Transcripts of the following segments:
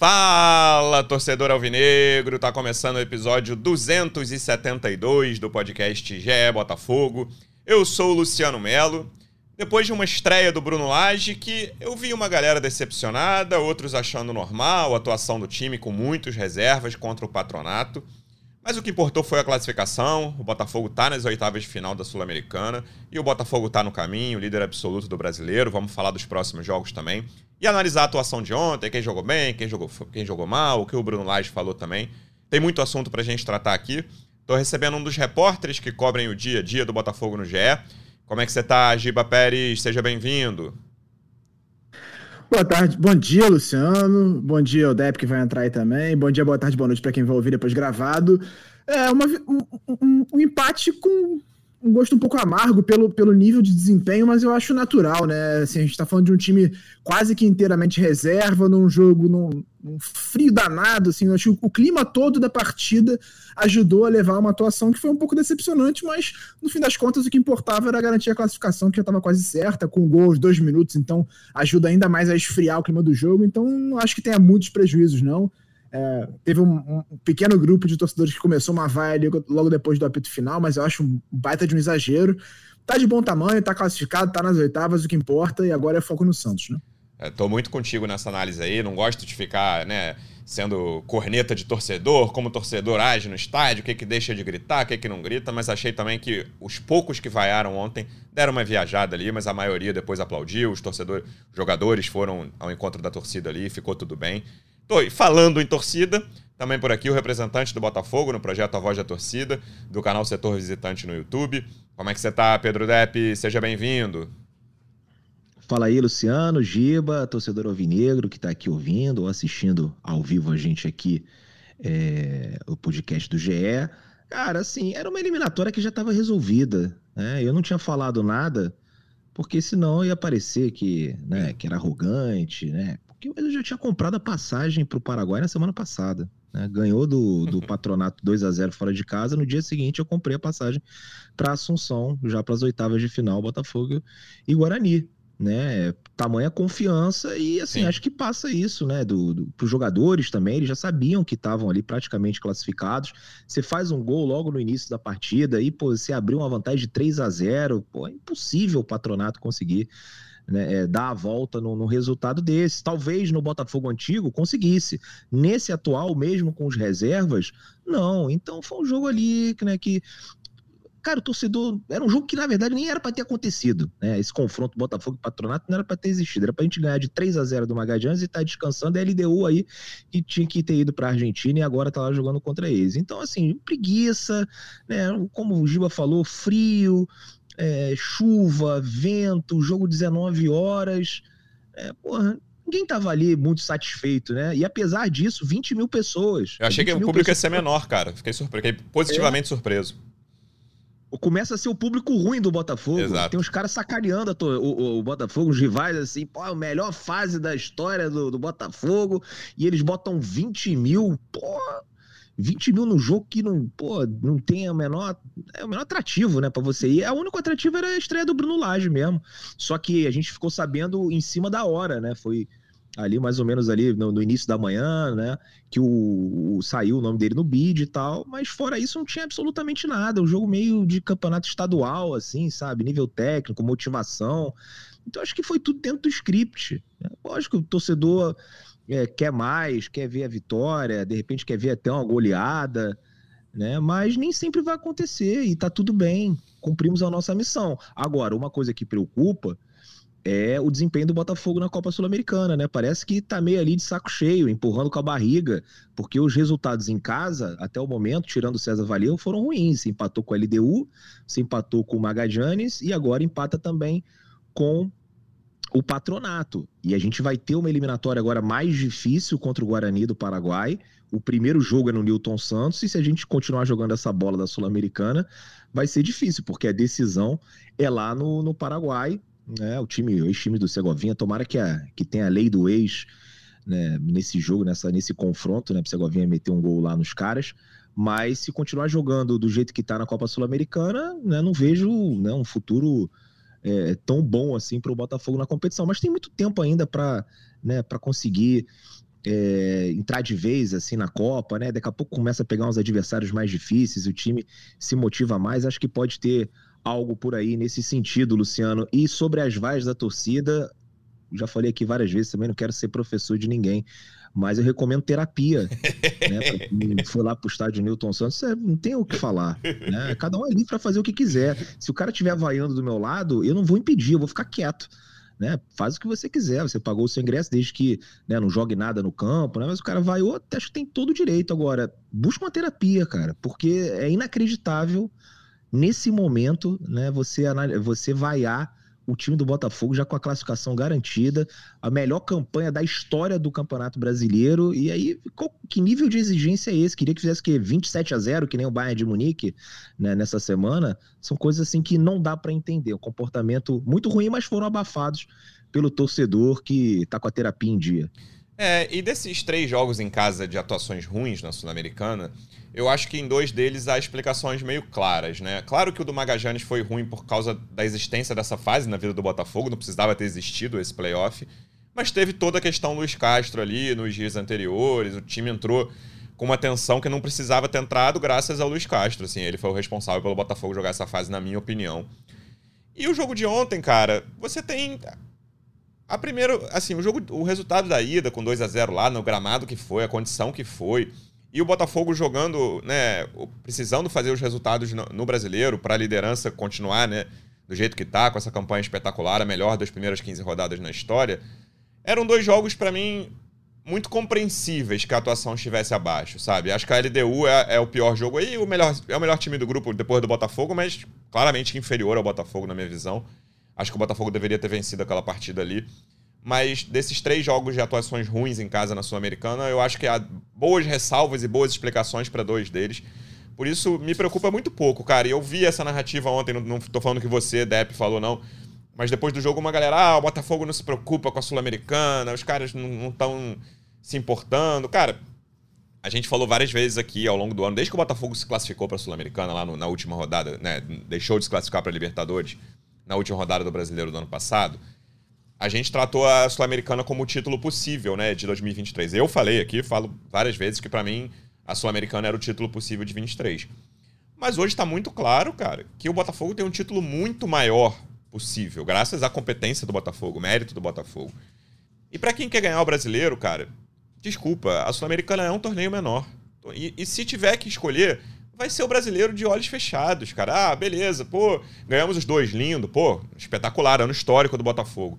Fala, torcedor alvinegro! Tá começando o episódio 272 do podcast GE Botafogo. Eu sou o Luciano Melo. Depois de uma estreia do Bruno Lage, que eu vi uma galera decepcionada, outros achando normal a atuação do time com muitas reservas contra o patronato. Mas o que importou foi a classificação. O Botafogo está nas oitavas de final da Sul-Americana e o Botafogo está no caminho, líder absoluto do brasileiro. Vamos falar dos próximos jogos também e analisar a atuação de ontem, quem jogou bem, quem jogou, quem jogou mal, o que o Bruno Lage falou também. Tem muito assunto para a gente tratar aqui. Estou recebendo um dos repórteres que cobrem o dia a dia do Botafogo no GE. Como é que você está, Giba Pérez? Seja bem-vindo. Boa tarde, bom dia, Luciano. Bom dia, o Dep que vai entrar aí também. Bom dia, boa tarde, boa noite para quem vai ouvir depois gravado. É uma, um, um, um empate com um gosto um pouco amargo pelo, pelo nível de desempenho, mas eu acho natural, né? Assim, a gente tá falando de um time quase que inteiramente reserva, num jogo num, num frio danado, assim, eu acho que o clima todo da partida ajudou a levar uma atuação que foi um pouco decepcionante, mas no fim das contas o que importava era garantir a classificação, que já estava quase certa, com gol aos dois minutos, então ajuda ainda mais a esfriar o clima do jogo, então não acho que tenha muitos prejuízos, não. É, teve um, um, pequeno grupo de torcedores que começou uma vaia logo depois do apito final, mas eu acho um baita de um exagero. Tá de bom tamanho, tá classificado, tá nas oitavas, o que importa, e agora é foco no Santos, né? É, tô muito contigo nessa análise aí, não gosto de ficar, né, sendo corneta de torcedor, como o torcedor age no estádio, o que que deixa de gritar, o que que não grita, mas achei também que os poucos que vaiaram ontem deram uma viajada ali, mas a maioria depois aplaudiu, os torcedores, jogadores foram ao encontro da torcida ali, ficou tudo bem. Tô falando em torcida, também por aqui o representante do Botafogo no projeto A Voz da Torcida, do canal Setor Visitante no YouTube. Como é que você tá, Pedro Depp? Seja bem-vindo. Fala aí, Luciano, Giba, torcedor alvinegro que está aqui ouvindo ou assistindo ao vivo a gente aqui, é, o podcast do GE. Cara, assim, era uma eliminatória que já estava resolvida. Né? Eu não tinha falado nada, porque senão ia parecer que, né, que era arrogante, né? Porque ele já tinha comprado a passagem para o Paraguai na semana passada. Né? Ganhou do, do patronato 2 a 0 fora de casa. No dia seguinte, eu comprei a passagem para Assunção, já para as oitavas de final, Botafogo e Guarani. Né, tamanha confiança e assim, Sim. acho que passa isso, né, do, do, pros jogadores também, eles já sabiam que estavam ali praticamente classificados, você faz um gol logo no início da partida e, pô, você abriu uma vantagem de 3 a 0 pô, é impossível o patronato conseguir né, é, dar a volta no, no, resultado desse. Talvez no Botafogo antigo conseguisse. Nesse atual, mesmo com os reservas, não. Então foi um jogo ali né, que. Cara, o torcedor. Era um jogo que, na verdade, nem era para ter acontecido. Né? Esse confronto Botafogo e Patronato não era para ter existido. Era para a gente ganhar de 3 a 0 do Magallanes e estar tá descansando a LDU aí, que tinha que ter ido para Argentina e agora tá lá jogando contra eles. Então, assim, preguiça, né? Como o Giba falou, frio, é, chuva, vento, jogo 19 horas. É, porra, ninguém tava ali muito satisfeito, né? E apesar disso, 20 mil pessoas. Eu achei que o público pessoas... ia ser menor, cara. Fiquei, surpre... Fiquei positivamente é. surpreso. Começa a ser o público ruim do Botafogo. Exato. Tem uns caras sacaneando o, o, o, Botafogo, os rivais, assim, pô, a melhor fase da história do, do Botafogo. E eles botam 20 mil. Porra 20 mil no jogo que não, pô, não tem o menor, é o menor atrativo, né, para você. E a único atrativo era a estreia do Bruno Lage mesmo. Só que a gente ficou sabendo em cima da hora, né? Foi ali mais ou menos ali no, no início da manhã, né, que o, o, saiu o nome dele no bid e tal, mas fora isso não tinha absolutamente nada, um jogo meio de campeonato estadual assim, sabe, nível técnico, motivação. Então acho que foi tudo dentro do script. Né? Lógico, o torcedor é, quer mais, quer ver a vitória, de repente quer ver até uma goleada, né? Mas nem sempre vai acontecer e tá tudo bem, cumprimos a nossa missão. Agora, uma coisa que preocupa é o desempenho do Botafogo na Copa Sul-Americana, né? Parece que tá meio ali de saco cheio, empurrando com a barriga, porque os resultados em casa, até o momento, tirando o César Valeu, foram ruins. Se empatou com a LDU, se empatou com o Magallanes e agora empata também com o patronato. E a gente vai ter uma eliminatória agora mais difícil contra o Guarani do Paraguai. O primeiro jogo é no Newton Santos, e se a gente continuar jogando essa bola da Sul-Americana, vai ser difícil, porque a decisão é lá no, no Paraguai. Né? O time, o ex-time do Segovinha, tomara que, a, que tenha a lei do ex né, nesse jogo, nessa, nesse confronto, né? Para o Segovinha meter um gol lá nos caras. Mas se continuar jogando do jeito que está na Copa Sul-Americana, né, não vejo né, um futuro é, tão bom assim para o Botafogo na competição. Mas tem muito tempo ainda para né, conseguir é, entrar de vez assim na Copa, né? Daqui a pouco começa a pegar uns adversários mais difíceis, o time se motiva mais. Acho que pode ter algo por aí nesse sentido, Luciano. E sobre as vaias da torcida, já falei aqui várias vezes também, não quero ser professor de ninguém, mas eu recomendo terapia. né? quem for lá pro estádio Newton Santos, não tem o que falar. Né? Cada um é livre para fazer o que quiser. Se o cara estiver vaiando do meu lado, eu não vou impedir, eu vou ficar quieto. Né? Faz o que você quiser, você pagou o seu ingresso desde que né, não jogue nada no campo, né? Mas o cara vai, acho que tem todo o direito. Agora, busca uma terapia, cara, porque é inacreditável nesse momento, né, você, você vaiar o time do Botafogo já com a classificação garantida, a melhor campanha da história do Campeonato Brasileiro. E aí, qual, que nível de exigência é esse? Queria que fizesse que 27 a 0, que nem o Bayern de Munique né, nessa semana. São coisas assim que não dá para entender. Um comportamento muito ruim, mas foram abafados pelo torcedor que tá com a terapia em dia. É, e desses três jogos em casa de atuações ruins na Sul-Americana, eu acho que em dois deles há explicações meio claras, né? Claro que o do Magajanes foi ruim por causa da existência dessa fase na vida do Botafogo, não precisava ter existido esse playoff, mas teve toda a questão Luiz Castro ali nos dias anteriores, o time entrou com uma tensão que não precisava ter entrado graças ao Luiz Castro, assim, ele foi o responsável pelo Botafogo jogar essa fase, na minha opinião. E o jogo de ontem, cara, você tem a primeiro, assim, o jogo, o resultado da ida com 2 a 0 lá no gramado que foi, a condição que foi, e o Botafogo jogando, né, precisando fazer os resultados no, no brasileiro para a liderança continuar, né, do jeito que tá, com essa campanha espetacular, a melhor das primeiras 15 rodadas na história. Eram dois jogos para mim muito compreensíveis que a atuação estivesse abaixo, sabe? Acho que a LDU é, é, o pior jogo aí, o melhor, é o melhor time do grupo depois do Botafogo, mas claramente inferior ao Botafogo na minha visão. Acho que o Botafogo deveria ter vencido aquela partida ali. Mas desses três jogos de atuações ruins em casa na Sul-Americana, eu acho que há boas ressalvas e boas explicações para dois deles. Por isso, me preocupa muito pouco, cara. E eu vi essa narrativa ontem, não, não tô falando que você, Depp, falou, não. Mas depois do jogo, uma galera, ah, o Botafogo não se preocupa com a Sul-Americana, os caras não estão se importando. Cara, a gente falou várias vezes aqui ao longo do ano, desde que o Botafogo se classificou para a Sul-Americana lá no, na última rodada, né? Deixou de se classificar para Libertadores na última rodada do Brasileiro do ano passado, a gente tratou a Sul-Americana como título possível, né, de 2023. Eu falei aqui, falo várias vezes que para mim a Sul-Americana era o título possível de 23. Mas hoje está muito claro, cara, que o Botafogo tem um título muito maior possível, graças à competência do Botafogo, mérito do Botafogo. E para quem quer ganhar o brasileiro, cara, desculpa, a Sul-Americana é um torneio menor. E, e, se tiver que escolher, vai ser o brasileiro de olhos fechados, cara. Ah, beleza, pô, ganhamos os dois, lindo, pô, espetacular, ano histórico do Botafogo.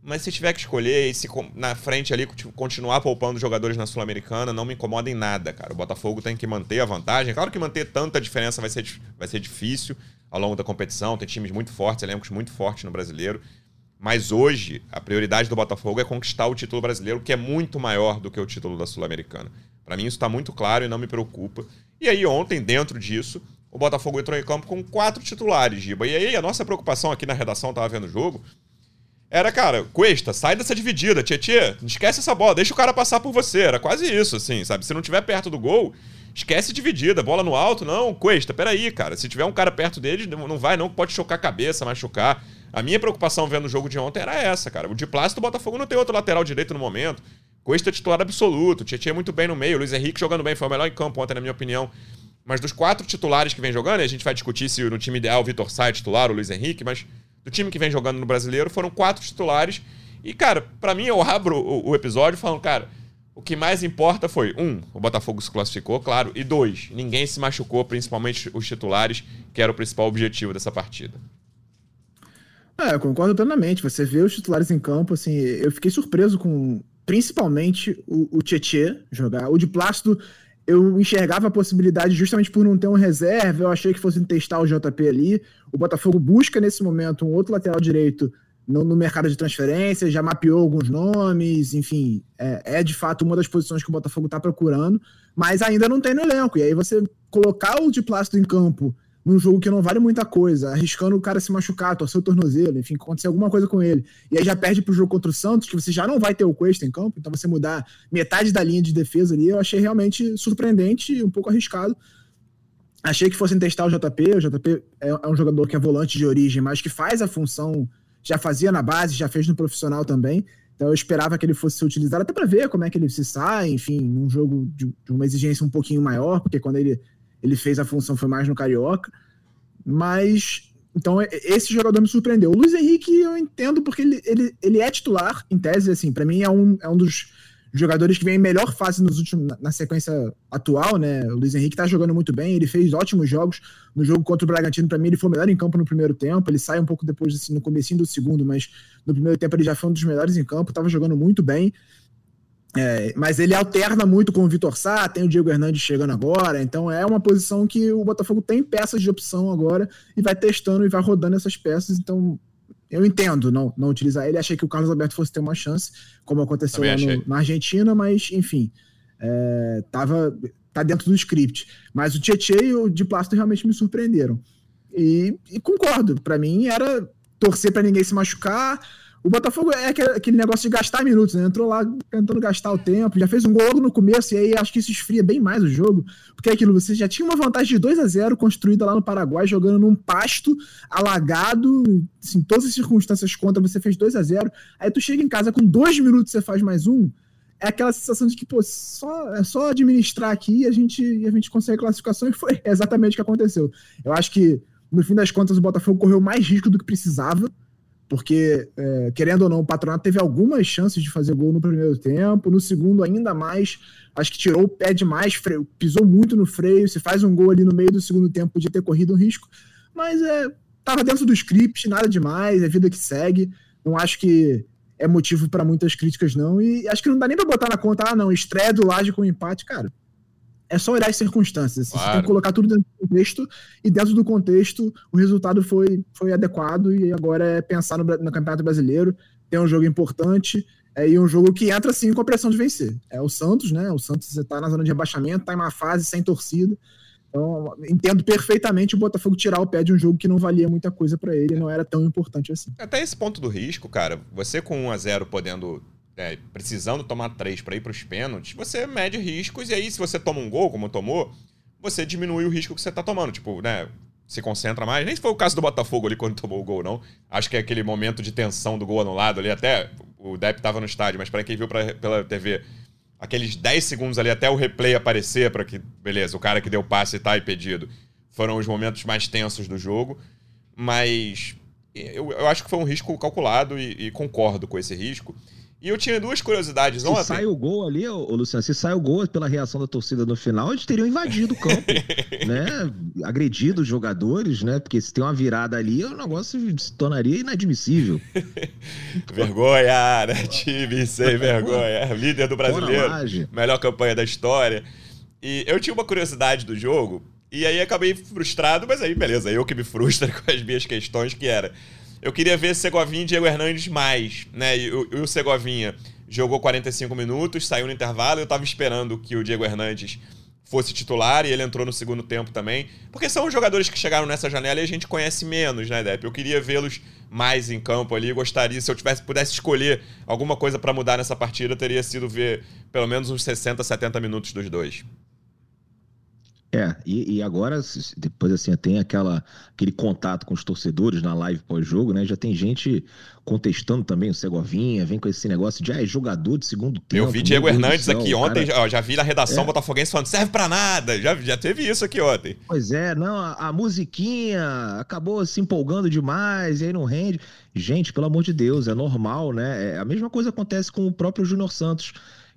Mas se tiver que escolher e se na frente ali continuar poupando jogadores na Sul-Americana, não me incomoda em nada, cara. O Botafogo tem que manter a vantagem. Claro que manter tanta diferença vai ser, vai ser difícil ao longo da competição. Tem times muito fortes, elencos muito fortes no brasileiro. Mas hoje, a prioridade do Botafogo é conquistar o título brasileiro, que é muito maior do que o título da Sul-Americana. Para mim, isso está muito claro e não me preocupa. E aí, ontem, dentro disso, o Botafogo entrou em campo com quatro titulares, Giba. E aí, a nossa preocupação aqui na redação, tava vendo o jogo, era, cara, Cuesta, sai dessa dividida, Tietê, não esquece essa bola, deixa o cara passar por você. Era quase isso, assim, sabe? Se não tiver perto do gol, esquece dividida, bola no alto, não, Cuesta, peraí, cara. Se tiver um cara perto dele, não vai, não, pode chocar a cabeça, machucar. A minha preocupação vendo o jogo de ontem era essa, cara. O de plástico do Botafogo não tem outro lateral direito no momento. Cuesta titular absoluto, Tietchan muito bem no meio, Luiz Henrique jogando bem, foi o melhor em campo ontem, na minha opinião. Mas dos quatro titulares que vem jogando, a gente vai discutir se no time ideal o Vitor Sá é titular, o Luiz Henrique, mas do time que vem jogando no brasileiro, foram quatro titulares. E, cara, para mim, eu abro o, episódio falando, cara, o que mais importa foi, um, o Botafogo se classificou, claro, e dois, ninguém se machucou, principalmente os titulares, que era o principal objetivo dessa partida. É, eu concordo plenamente. Você vê os titulares em campo, assim, eu fiquei surpreso com principalmente o, o Tietê jogar. O de Plácido, eu enxergava a possibilidade justamente por não ter um reserva, eu achei que fossem testar o JP ali. O Botafogo busca nesse momento um outro lateral direito no, no mercado de transferência, já mapeou alguns nomes, enfim, é, é de fato uma das posições que o Botafogo está procurando, mas ainda não tem no elenco. E aí você colocar o de Plácido em campo num jogo que não vale muita coisa, arriscando o cara se machucar, torcer o tornozelo, enfim, acontecer alguma coisa com ele. E aí já perde pro jogo contra o Santos, que você já não vai ter o Cuesta em campo, então você mudar metade da linha de defesa ali, eu achei realmente surpreendente e um pouco arriscado. Achei que fossem testar o JP, o JP é, é um jogador que é volante de origem, mas que faz a função, já fazia na base, já fez no profissional também. Então eu esperava que ele fosse ser utilizado até para ver como é que ele se sai, enfim, num jogo de, de, uma exigência um pouquinho maior, porque quando ele, ele fez a função foi mais no Carioca. Mas, então, esse jogador me surpreendeu. O Luiz Henrique eu entendo porque ele, ele, ele é titular, em tese, assim, para mim é um, é um dos jogadores que vem em melhor fase nos últimos, na, sequência atual, né? O Luiz Henrique tá jogando muito bem, ele fez ótimos jogos no jogo contra o Bragantino, para mim ele foi o melhor em campo no primeiro tempo, ele sai um pouco depois assim no comecinho do segundo, mas no primeiro tempo ele já foi um dos melhores em campo, tava jogando muito bem. É, mas ele alterna muito com o Vitor Sá, tem o Diego Hernandes chegando agora, então é uma posição que o Botafogo tem peças de opção agora e vai testando e vai rodando essas peças, então eu entendo não, não utilizar ele. Achei que o Carlos Alberto fosse ter uma chance, como aconteceu lá no, na Argentina, mas enfim, é, tava, tá dentro do script. Mas o Tietchan e o de Plástico realmente me surpreenderam. E, e concordo, para mim era torcer para ninguém se machucar, o Botafogo é aquele negócio de gastar minutos, né? Entrou lá tentando gastar o tempo, já fez um gol logo no começo, e aí acho que isso esfria bem mais o jogo, porque é aquilo, você já tinha uma vantagem de 2 a 0 construída lá no Paraguai, jogando num pasto alagado, assim, todas as circunstâncias contra, você fez 2 a 0 aí tu chega em casa com dois minutos você faz mais um, é aquela sensação de que, pô, só, é só administrar aqui e a gente, a gente consegue classificação, e foi exatamente o que aconteceu. Eu acho que, no fim das contas, o Botafogo correu mais risco do que precisava, porque, é, querendo ou não, o Patronato teve algumas chances de fazer gol no primeiro tempo, no segundo ainda mais, acho que tirou o pé demais, freio, pisou muito no freio, se faz um gol ali no meio do segundo tempo, podia ter corrido um risco, mas é, tava dentro do script, nada demais, é vida que segue, não acho que é motivo para muitas críticas não, e acho que não dá nem para botar na conta, ah não, estreia do Laje com empate, cara, é só olhar as circunstâncias. Claro. Você tem que colocar tudo dentro do contexto, e dentro do contexto, o resultado foi, foi adequado, e agora é pensar no, no Campeonato Brasileiro. Tem um jogo importante, é, e um jogo que entra sim com a pressão de vencer. É o Santos, né? O Santos está na zona de rebaixamento, está em uma fase sem torcida. Então, entendo perfeitamente o Botafogo tirar o pé de um jogo que não valia muita coisa para ele, não era tão importante assim. Até esse ponto do risco, cara, você com 1 a 0 podendo é, precisando tomar três para ir para os pênaltis, você mede riscos e aí se você toma um gol, como tomou, você diminui o risco que você tá tomando. Tipo, né? Se concentra mais. Nem foi o caso do Botafogo ali quando tomou o gol, não. Acho que é aquele momento de tensão do gol anulado ali. Até o Depp tava no estádio, mas para quem viu pra, pela TV, aqueles 10 segundos ali até o replay aparecer para que, beleza, o cara que deu passe tá impedido. Foram os momentos mais tensos do jogo. Mas eu, eu acho que foi um risco calculado e, e concordo com esse risco. E eu tinha duas curiosidades se ontem. Se sai o gol ali, ô, Luciano, se sai o gol pela reação da torcida no final, eles teriam invadido o campo, né? Agredido os jogadores, né? Porque se tem uma virada ali, o negócio se tornaria inadmissível. vergonha, né? Time sem vergonha. Líder do brasileiro. Melhor campanha da história. E eu tinha uma curiosidade do jogo, e aí acabei frustrado, mas aí beleza, eu que me frustra com as minhas questões, que era eu queria ver Segovinha e Diego Hernandes mais, né? E, o, Segovinha jogou 45 minutos, saiu no intervalo, eu tava esperando que o Diego Hernandes fosse titular e ele entrou no segundo tempo também. Porque são os jogadores que chegaram nessa janela e a gente conhece menos, né, Depp? Eu queria vê-los mais em campo ali, gostaria, se eu tivesse pudesse escolher alguma coisa para mudar nessa partida, teria sido ver pelo menos uns 60, 70 minutos dos dois. É, e, e, agora, depois assim, tem aquela, aquele contato com os torcedores na live pós-jogo, né? Já tem gente contestando também o Segovinha, vem com esse negócio de ah, é jogador de segundo tempo. Eu vi Diego Hernandes céu, aqui ontem, cara... ó, já vi na redação é. botafoguense falando, serve pra nada, já, já teve isso aqui ontem. Pois é, não, a, a musiquinha acabou se empolgando demais, e aí não rende. Gente, pelo amor de Deus, é normal, né? É, a mesma coisa acontece com o próprio Júnior Santos,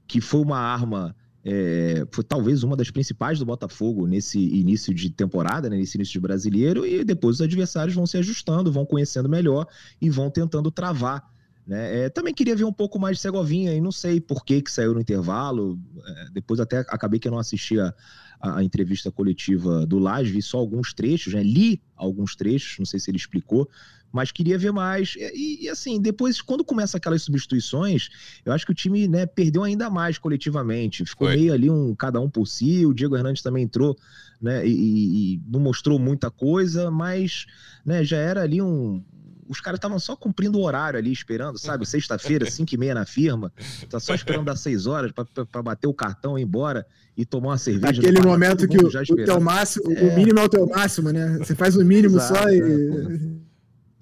que foi uma arma é, foi talvez uma das principais do Botafogo nesse início de temporada, né, nesse início de brasileiro, e depois os adversários vão se ajustando, vão conhecendo melhor e vão tentando travar. Né? É, também queria ver um pouco mais de Segovinha e não sei por que, que saiu no intervalo. É, depois até acabei que eu não assisti a, a, entrevista coletiva do Laje, vi só alguns trechos, né? li alguns trechos, não sei se ele explicou, mas queria ver mais. E, e, assim, depois, quando começa aquelas substituições, eu acho que o time né, perdeu ainda mais coletivamente. Ficou Foi. meio ali um cada um por si. O Diego Hernandes também entrou, né? E, e não mostrou muita coisa, mas né, já era ali um. Os caras estavam só cumprindo o horário ali, esperando, sabe? Sexta-feira, 5 e meia na firma. Tá só esperando das 6 horas para bater o cartão e ir embora e tomar uma cerveja. Aquele momento que o, o teu máximo, é... o mínimo é o teu máximo, né? Você faz o mínimo Exato, só e.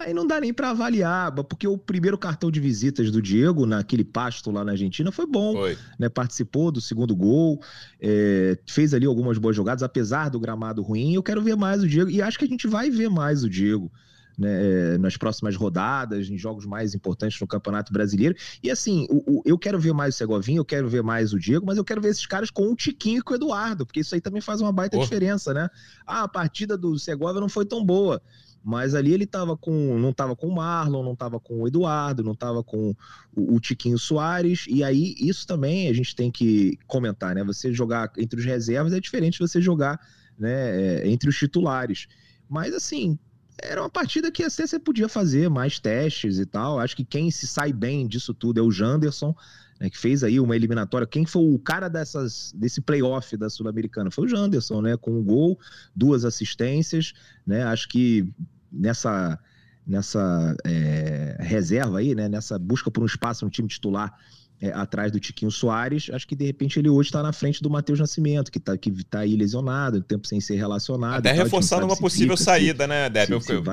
Aí não dá nem para avaliar, porque o primeiro cartão de visitas do Diego naquele pasto lá na Argentina foi bom, foi. né? Participou do segundo gol, é, fez ali algumas boas jogadas, apesar do gramado ruim. Eu quero ver mais o Diego e acho que a gente vai ver mais o Diego. Né, é, nas próximas rodadas, em jogos mais importantes no Campeonato Brasileiro. E assim, o, o, eu quero ver mais o Segovinho, eu quero ver mais o Diego, mas eu quero ver esses caras com o Tiquinho e com o Eduardo, porque isso aí também faz uma baita oh. diferença, né? Ah, a partida do Segovia não foi tão boa. Mas ali ele tava com, não estava com o Marlon, não estava com o Eduardo, não estava com o, o, Tiquinho Soares. E aí, isso também a gente tem que comentar, né? Você jogar entre os reservas é diferente de você jogar né, é, entre os titulares. Mas assim, era uma partida que você podia fazer mais testes e tal. Acho que quem se sai bem disso tudo é o Janderson né, que fez aí uma eliminatória. Quem foi o cara dessas, desse playoff da Sul-Americana? Foi o Janderson, né? Com um gol, duas assistências, né? Acho que nessa nessa é, reserva aí, né? Nessa busca por um espaço no time titular é, atrás do Tiquinho Soares, acho que de repente ele hoje está na frente do Matheus Nascimento, que está que tá aí lesionado, tempo sem ser relacionado. Até reforçando uma possível saída, né, Deb? Eu, eu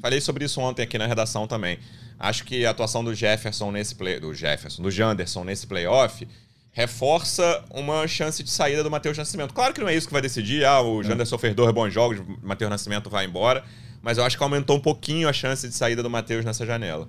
falei sobre isso ontem aqui na redação também. Acho que a atuação do Jefferson nesse play, do Jefferson, do Janderson nesse playoff reforça uma chance de saída do Matheus Nascimento. Claro que não é isso que vai decidir, ah, o é. Janderson fez dois bons jogos, o Matheus Nascimento vai embora, mas eu acho que aumentou um pouquinho a chance de saída do Matheus nessa janela.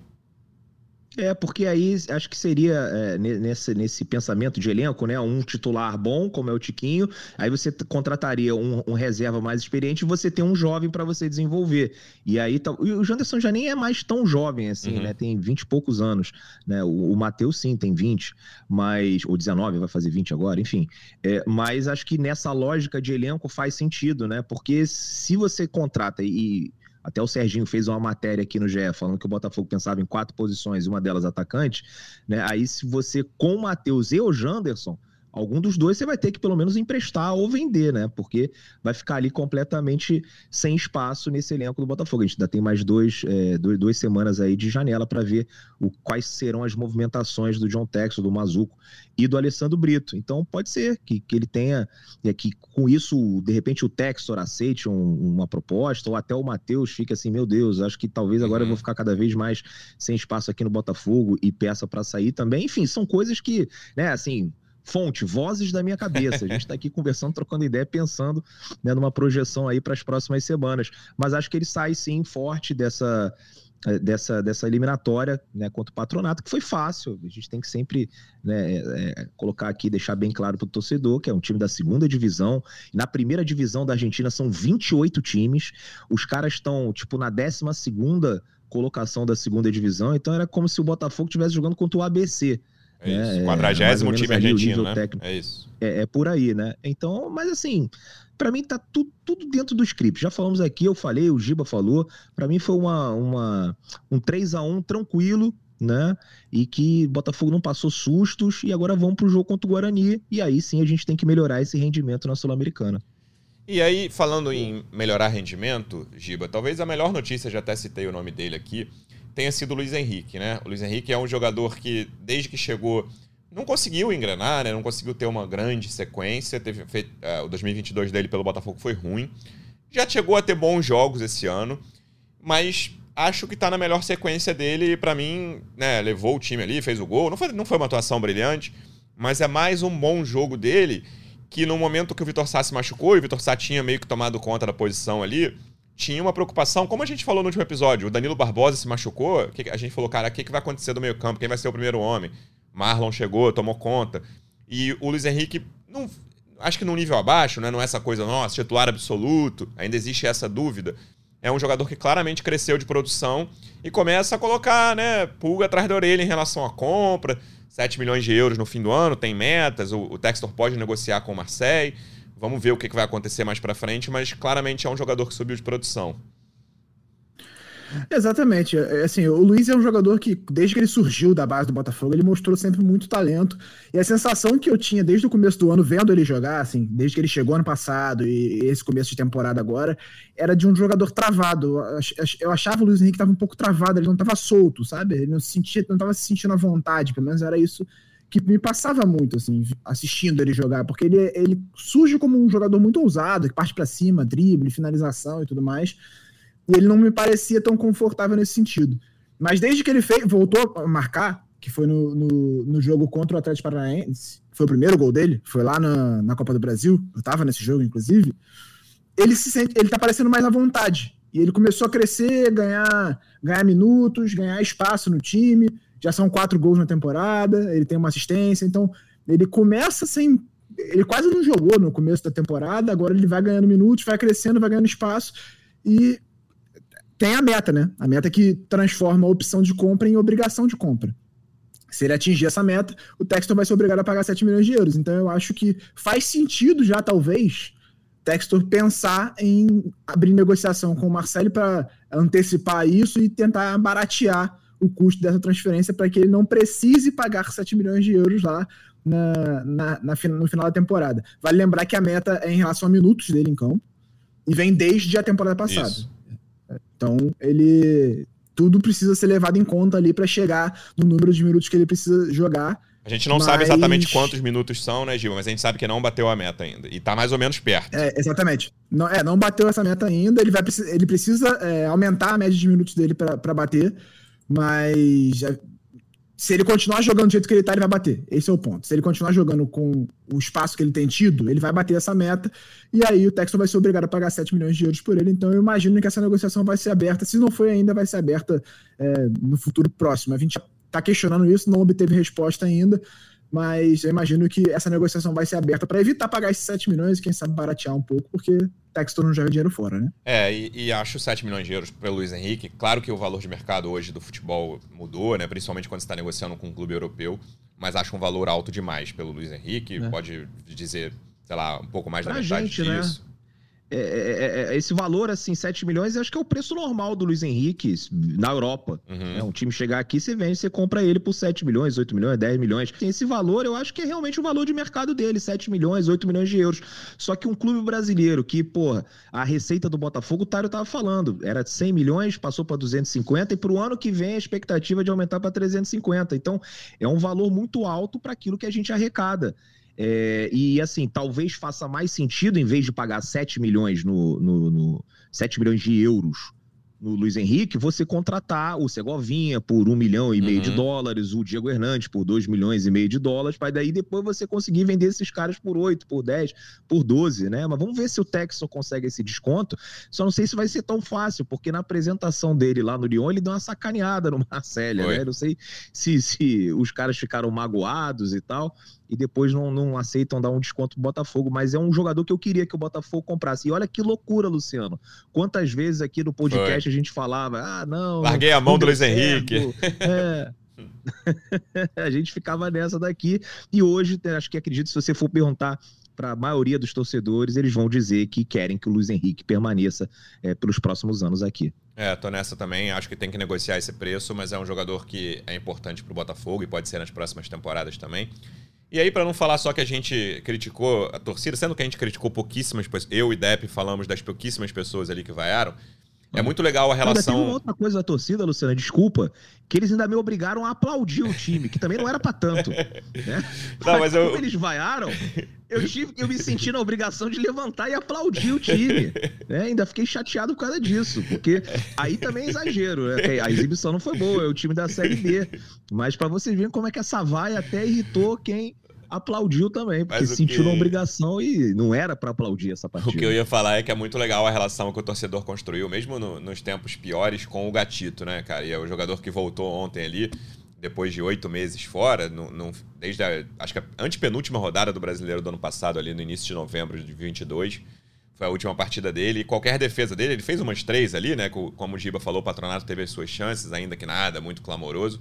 É, porque aí acho que seria é, nesse, nesse pensamento de elenco, né? Um titular bom, como é o Tiquinho, aí você contrataria um, um reserva mais experiente e você tem um jovem para você desenvolver. E aí tá, e o Janderson já nem é mais tão jovem assim, uhum. né? Tem 20 e poucos anos, né? O, o Matheus sim tem 20, mas ou 19, vai fazer 20 agora, enfim. É, mas acho que nessa lógica de elenco faz sentido, né? Porque se você contrata e até o Serginho fez uma matéria aqui no GE falando que o Botafogo pensava em quatro posições, uma delas atacante, né? Aí se você com o Matheus e o Janderson, algum dos dois você vai ter que pelo menos emprestar ou vender, né? Porque vai ficar ali completamente sem espaço nesse elenco do Botafogo. A gente ainda tem mais dois, é, dois duas semanas aí de janela para ver o, quais serão as movimentações do John Texo, do Mazuco e do Alessandro Brito. Então pode ser que, que ele tenha, é, que com isso, de repente, o Textor aceite um, uma proposta, ou até o Matheus fique assim, meu Deus, acho que talvez agora uhum. eu vou ficar cada vez mais sem espaço aqui no Botafogo e peça para sair também. Enfim, são coisas que, né, assim fonte, vozes da minha cabeça. A gente está aqui conversando, trocando ideia, pensando né, numa projeção aí para as próximas semanas. Mas acho que ele sai sim forte dessa eh, dessa, dessa eliminatória né, contra o patronato, que foi fácil. A gente tem que sempre né, é, colocar aqui, deixar bem claro para o torcedor, que é um time da segunda divisão. Na primeira divisão da Argentina são 28 times. Os caras estão, tipo, na 12 segunda colocação da segunda divisão. Então era como se o Botafogo estivesse jogando contra o ABC. É isso. 40 é, time argentino, né? Técnico. É isso. É, é, por aí, né? Então, mas assim, para mim tá tudo, tudo dentro do script. Já falamos aqui, eu falei, o Giba falou. Para mim foi uma, uma, um 3 a 1 tranquilo, né? E que Botafogo não passou sustos e agora vamos pro jogo contra o Guarani. E aí sim a gente tem que melhorar esse rendimento na Sul-Americana. E aí, falando em melhorar rendimento, Giba, talvez a melhor notícia, já até citei o nome dele aqui, tenha sido o Luiz Henrique, né? O Luiz Henrique é um jogador que, desde que chegou, não conseguiu engrenar, né? Não conseguiu ter uma grande sequência. Teve, feito, uh, o 2022 dele pelo Botafogo foi ruim. Já chegou a ter bons jogos esse ano, mas acho que tá na melhor sequência dele. E para mim, né? Levou o time ali, fez o gol. Não foi, não foi uma atuação brilhante, mas é mais um bom jogo dele que no momento que o Vitor Sá se machucou, e o Vitor Sá tinha meio que tomado conta da posição ali, tinha uma preocupação, como a gente falou no último episódio, o Danilo Barbosa se machucou, a gente falou, cara, o que, vai acontecer do meio campo? Quem vai ser o primeiro homem? Marlon chegou, tomou conta. E o Luiz Henrique, não, acho que num nível abaixo, né? não é essa coisa, nossa, titular absoluto, ainda existe essa dúvida. É um jogador que claramente cresceu de produção e começa a colocar né, pulga atrás da orelha em relação à compra. 7 milhões de euros no fim do ano, tem metas, o, o Textor pode negociar com o Marseille. Vamos ver o que vai acontecer mais para frente, mas claramente é um jogador que subiu de produção. Exatamente. É, assim, o Luiz é um jogador que, desde que ele surgiu da base do Botafogo, ele mostrou sempre muito talento. E a sensação que eu tinha desde o começo do ano, vendo ele jogar, assim, desde que ele chegou ano passado e esse começo de temporada agora, era de um jogador travado. Eu achava o Luiz Henrique estava um pouco travado, ele não estava solto, sabe? Ele não se não se sentindo à vontade, pelo menos era isso que me passava muito, assim, assistindo ele jogar, porque ele, ele surge como um jogador muito ousado, que parte para cima, drible, finalização e tudo mais. E ele não me parecia tão confortável nesse sentido. Mas desde que ele fez, voltou a marcar, que foi no, no, no jogo contra o Atlético Paranaense, foi o primeiro gol dele, foi lá na, na Copa do Brasil, eu tava nesse jogo, inclusive. Ele se sente, ele tá parecendo mais à vontade. E ele começou a crescer, ganhar, ganhar minutos, ganhar espaço no time. Já são quatro gols na temporada, ele tem uma assistência, então ele começa sem. Ele quase não jogou no começo da temporada, agora ele vai ganhando minutos, vai crescendo, vai ganhando espaço. E tem a meta, né? A meta que transforma a opção de compra em obrigação de compra. Se ele atingir essa meta, o Textor vai ser obrigado a pagar 7 milhões de euros. Então eu acho que faz sentido já, talvez, Textor pensar em abrir negociação com o Marcelo para antecipar isso e tentar baratear o custo dessa transferência para que ele não precise pagar 7 milhões de euros lá na, na, na, no final da temporada. Vale lembrar que a meta é em relação a minutos dele em campo e vem desde a temporada passada. Isso. Então, ele tudo precisa ser levado em conta ali para chegar no número de minutos que ele precisa jogar. A gente não mas... sabe exatamente quantos minutos são, né, Gil? Mas a gente sabe que não bateu a meta ainda. E tá mais ou menos perto. É, exatamente. Não, é, não bateu essa meta ainda. Ele, vai, ele precisa é, aumentar a média de minutos dele para bater. Mas se ele continuar jogando do jeito que ele tá, ele vai bater. Esse é o ponto. Se ele continuar jogando com o espaço que ele tem tido, ele vai bater essa meta. E aí o Texas vai ser obrigado a pagar 7 milhões de euros por ele. Então eu imagino que essa negociação vai ser aberta. Se não foi ainda, vai ser aberta é, no futuro próximo. A gente tá questionando isso, não obteve resposta ainda. Mas eu imagino que essa negociação vai ser aberta para evitar pagar esses 7 milhões e quem sabe baratear um pouco, porque Textor não joga dinheiro fora, né? É, e, e, acho 7 milhões de euros pelo Luiz Henrique. Claro que o valor de mercado hoje do futebol mudou, né? Principalmente quando você está negociando com um clube europeu. Mas acho um valor alto demais pelo Luiz Henrique. É. Pode dizer, sei lá, um pouco mais pra da metade gente, disso. Né? É, é, é, esse valor, assim, 7 milhões, acho que é o preço normal do Luiz Henrique na Europa. Uhum. É, um time chegar aqui, você vende, você compra ele por 7 milhões, 8 milhões, 10 milhões. Tem esse valor, eu acho que é realmente o valor de mercado dele, 7 milhões, 8 milhões de euros. Só que um clube brasileiro que, porra, a receita do Botafogo, o Tário tava falando, era 100 milhões, passou para 250 e pro ano que vem a expectativa é de aumentar para 350. Então, é um valor muito alto para aquilo que a gente arrecada. É, e assim, talvez faça mais sentido, em vez de pagar 7 milhões no, no, no 7 milhões de euros no Luiz Henrique, você contratar o Segovinha por um milhão e meio uhum. de dólares, o Diego Hernandes por dois milhões e meio de dólares, para daí depois você conseguir vender esses caras por oito, por dez, por doze, né? Mas vamos ver se o Texas consegue esse desconto. Só não sei se vai ser tão fácil, porque na apresentação dele lá no Lyon, ele deu uma sacaneada no Marcelo, né? Não sei se, se os caras ficaram magoados e tal e depois não, não aceitam dar um desconto pro Botafogo, mas é um jogador que eu queria que o Botafogo comprasse. E olha que loucura, Luciano. Quantas vezes aqui no podcast A gente falava, ah, não. Larguei a mão do Luiz Henrique. É. a gente ficava nessa daqui. E hoje, acho que acredito, se você for perguntar para a maioria dos torcedores, eles vão dizer que querem que o Luiz Henrique permaneça é, pelos próximos anos aqui. É, tô nessa também. Acho que tem que negociar esse preço, mas é um jogador que é importante para o Botafogo e pode ser nas próximas temporadas também. E aí, para não falar só que a gente criticou a torcida, sendo que a gente criticou pouquíssimas pessoas, eu e Depp falamos das pouquíssimas pessoas ali que vaiaram, é muito legal a relação. Ainda tem outra coisa da torcida, Luciana, desculpa, que eles ainda me obrigaram a aplaudir o time, que também não era para tanto. Né? Não, mas, eu... como eles vaiaram, eu tive eu me senti na obrigação de levantar e aplaudir o time. Né? Ainda fiquei chateado por causa disso, porque aí também é exagero. Né? A exibição não foi boa, é o time da Série B. Mas para vocês verem como é que essa vaia até irritou quem aplaudiu também, porque sentiu que... uma obrigação e não era para aplaudir essa partida. O que eu ia falar é que é muito legal a relação que o torcedor construiu, mesmo no, nos tempos piores, com o Gatito, né, cara? E é o jogador que voltou ontem ali, depois de oito meses fora, no, no, desde a, acho que a antepenúltima rodada do Brasileiro do ano passado, ali no início de novembro de 22. Foi a última partida dele. E qualquer defesa dele, ele fez umas três ali, né? Como o Giba falou, o patronato teve as suas chances, ainda que nada, muito clamoroso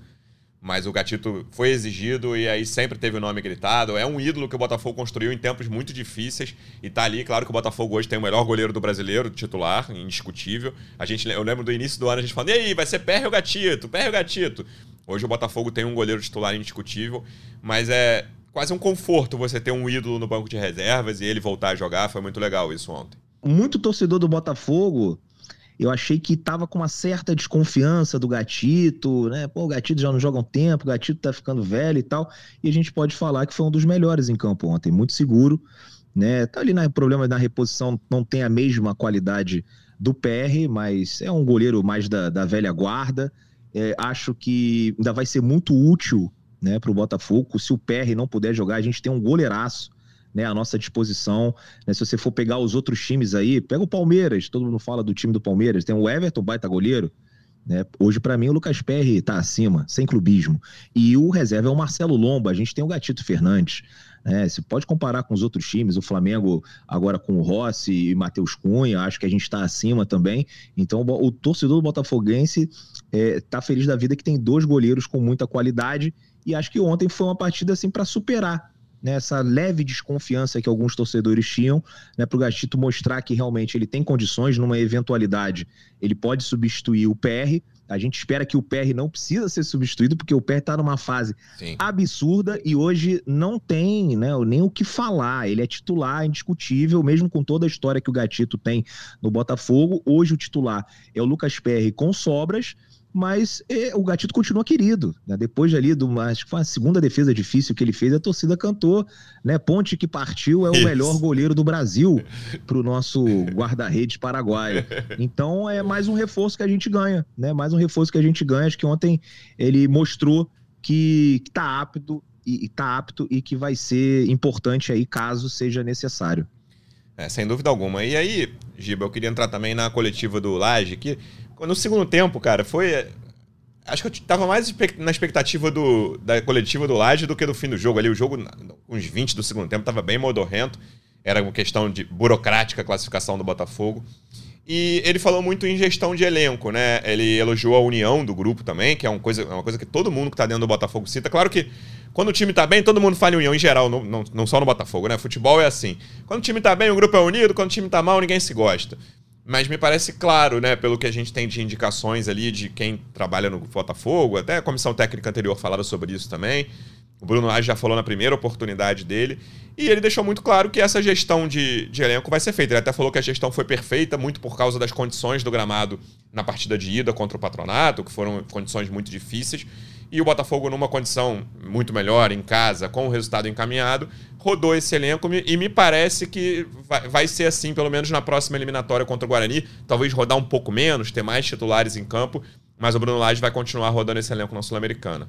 mas o Gatito foi exigido e aí sempre teve o nome gritado. É um ídolo que o Botafogo construiu em tempos muito difíceis e tá ali. Claro que o Botafogo hoje tem o melhor goleiro do brasileiro, titular, indiscutível. A gente, eu lembro do início do ano a gente falando: e aí, vai ser Perre ou Gatito? Perre ou Gatito? Hoje o Botafogo tem um goleiro titular indiscutível, mas é quase um conforto você ter um ídolo no banco de reservas e ele voltar a jogar. Foi muito legal isso ontem. Muito torcedor do Botafogo eu achei que tava com uma certa desconfiança do Gatito, né? Pô, o Gatito já não joga um tempo, o Gatito tá ficando velho e tal. E a gente pode falar que foi um dos melhores em campo ontem, muito seguro, né? Tá ali no problema da reposição, não tem a mesma qualidade do PR, mas é um goleiro mais da, da velha guarda. É, acho que ainda vai ser muito útil né, para o Botafogo. Se o PR não puder jogar, a gente tem um goleiraço né, à nossa disposição. Né, se você for pegar os outros times aí, pega o Palmeiras, todo mundo fala do time do Palmeiras, tem o Everton, baita goleiro. Né? Hoje, para mim, o Lucas Perry está acima, sem clubismo. E o reserva é o Marcelo Lomba, a gente tem o Gatito Fernandes. Né? Você pode comparar com os outros times, o Flamengo agora com o Rossi e Matheus Cunha, acho que a gente está acima também. Então, o torcedor do Botafoguense está é, feliz da vida que tem dois goleiros com muita qualidade. E acho que ontem foi uma partida assim para superar né, essa leve desconfiança que alguns torcedores tinham, né, para o Gatito mostrar que realmente ele tem condições, numa eventualidade, ele pode substituir o PR. A gente espera que o PR não precisa ser substituído, porque o PR está numa fase Sim. absurda e hoje não tem né, nem o que falar. Ele é titular, indiscutível, mesmo com toda a história que o Gatito tem no Botafogo. Hoje o titular é o Lucas PR com sobras mas é, o Gatito continua querido. Né? Depois ali, do, acho que foi a segunda defesa difícil que ele fez, a torcida cantou. Né? Ponte que partiu é o Isso. melhor goleiro do Brasil para o nosso guarda-redes paraguaio. Então é mais um reforço que a gente ganha, né? mais um reforço que a gente ganha. Acho que ontem ele mostrou que está apto e está apto e que vai ser importante aí caso seja necessário. É, sem dúvida alguma. E aí, Giba, eu queria entrar também na coletiva do Laje, que no segundo tempo, cara, foi. Acho que eu tava mais na expectativa do, da coletiva do Laje do que do fim do jogo ali. O jogo, uns 20 do segundo tempo, tava bem modorrento. Era uma questão de burocrática a classificação do Botafogo. E ele falou muito em gestão de elenco, né? Ele elogiou a união do grupo também, que é uma coisa, é uma coisa que todo mundo que tá dentro do Botafogo cita. Claro que quando o time tá bem, todo mundo fala em união em geral, não, não, não só no Botafogo, né? Futebol é assim. Quando o time tá bem, o grupo é unido, quando o time tá mal, ninguém se gosta. Mas me parece claro, né, pelo que a gente tem de indicações ali de quem trabalha no Botafogo, até a comissão técnica anterior falaram sobre isso também. O Bruno Lage já falou na primeira oportunidade dele. E ele deixou muito claro que essa gestão de, de elenco vai ser feita. Ele até falou que a gestão foi perfeita, muito por causa das condições do gramado na partida de ida contra o Patronato, que foram condições muito difíceis. E o Botafogo, numa condição muito melhor, em casa, com o resultado encaminhado, rodou esse elenco e me parece que vai, ser assim, pelo menos na próxima eliminatória contra o Guarani. Talvez rodar um pouco menos, ter mais titulares em campo, mas o Bruno Lage vai continuar rodando esse elenco na Sul-Americana.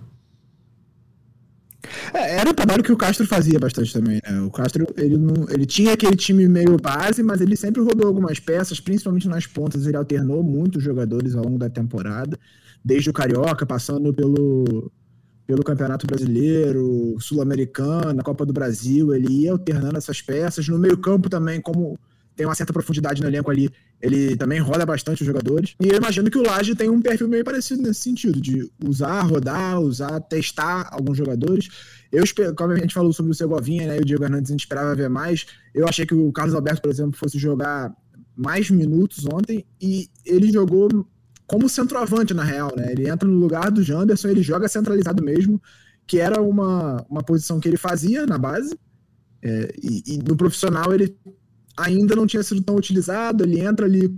É, era o trabalho que o Castro fazia bastante também, né? O Castro, ele, não, ele tinha aquele time meio base, mas ele sempre rodou algumas peças, principalmente nas pontas. Ele alternou muitos jogadores ao longo da temporada desde o Carioca, passando pelo, pelo Campeonato Brasileiro, Sul-Americana, Copa do Brasil, ele ia alternando essas peças. No meio-campo também, como tem uma certa profundidade no elenco ali, ele também roda bastante os jogadores. E eu imagino que o Laje tem um perfil meio parecido nesse sentido, de usar, rodar, usar, testar alguns jogadores. Eu, como a gente falou sobre o Segovinha né, e o Diego Hernandes, a gente esperava ver mais. Eu achei que o Carlos Alberto, por exemplo, fosse jogar mais minutos ontem e ele jogou como centroavante, na real, né? Ele entra no lugar do Janderson, ele joga centralizado mesmo, que era uma, uma posição que ele fazia na base. É, e, e, no profissional ele ainda não tinha sido tão utilizado, ele entra ali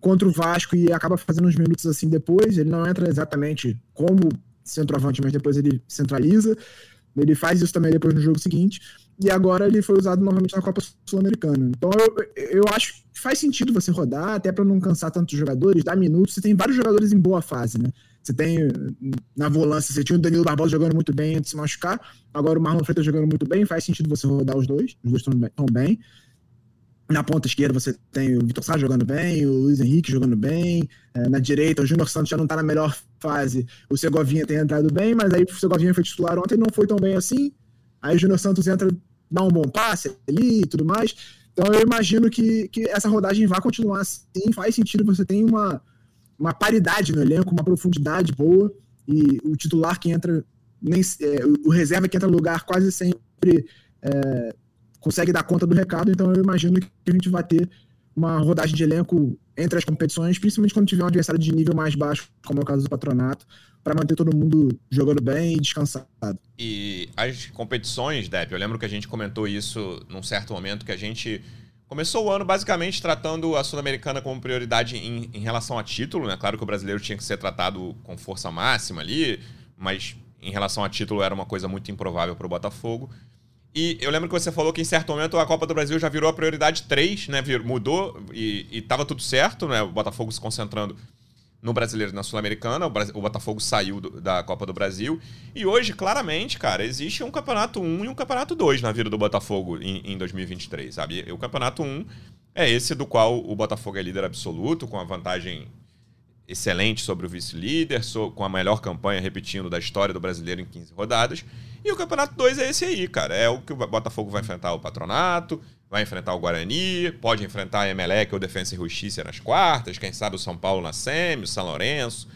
contra o Vasco e acaba fazendo uns minutos assim depois. Ele não entra exatamente como centroavante, mas depois ele centraliza. Ele faz isso também depois no jogo seguinte e agora ele foi usado novamente na Copa Sul-Americana. Então eu, eu acho que faz sentido você rodar, até para não cansar tantos jogadores, dar minutos. Você tem vários jogadores em boa fase, né? Você tem na volância, você tinha o Danilo Barbosa jogando muito bem antes de se machucar, agora o Marlon Freitas jogando muito bem, faz sentido você rodar os dois, os dois estão bem, bem. Na ponta esquerda você tem o Vitor Sá jogando bem, o Luiz Henrique jogando bem. É, na direita, o Júnior Santos já não está na melhor fase. O Segovinha tem entrado bem, mas aí o Segovinha foi titular ontem não foi tão bem assim. Aí o Júnior Santos entra, dá um bom passe ali e tudo mais. Então eu imagino que, que essa rodagem vai continuar assim, faz sentido, você tem uma, uma paridade no elenco, uma profundidade boa, e o titular que entra, nem, é, o reserva que entra no lugar quase sempre é, consegue dar conta do recado, então eu imagino que a gente vai ter uma rodagem de elenco entre as competições, principalmente quando tiver um adversário de nível mais baixo, como é o caso do Patronato, para manter todo mundo jogando bem e descansado. E as competições, Depp, eu lembro que a gente comentou isso num certo momento, que a gente começou o ano basicamente tratando a Sul-Americana como prioridade em, em, relação a título, né? Claro que o brasileiro tinha que ser tratado com força máxima ali, mas em relação a título era uma coisa muito improvável para o Botafogo. E eu lembro que você falou que em certo momento a Copa do Brasil já virou a prioridade 3, né? Mudou e, e tava tudo certo, né? O Botafogo se concentrando no Brasileiro e na Sul-Americana. O, o, Botafogo saiu do, da Copa do Brasil. E hoje, claramente, cara, existe um Campeonato 1 e um Campeonato 2 na vida do Botafogo em, em 2023, sabe? E o Campeonato 1 é esse do qual o Botafogo é líder absoluto, com a vantagem excelente sobre o vice-líder, com a melhor campanha, repetindo, da história do brasileiro em 15 rodadas. E o Campeonato 2 é esse aí, cara. É o que o Botafogo vai enfrentar o Patronato, vai enfrentar o Guarani, pode enfrentar a Emelec ou Defensa e Justiça nas quartas, quem sabe o São Paulo na semi, o São Lourenço.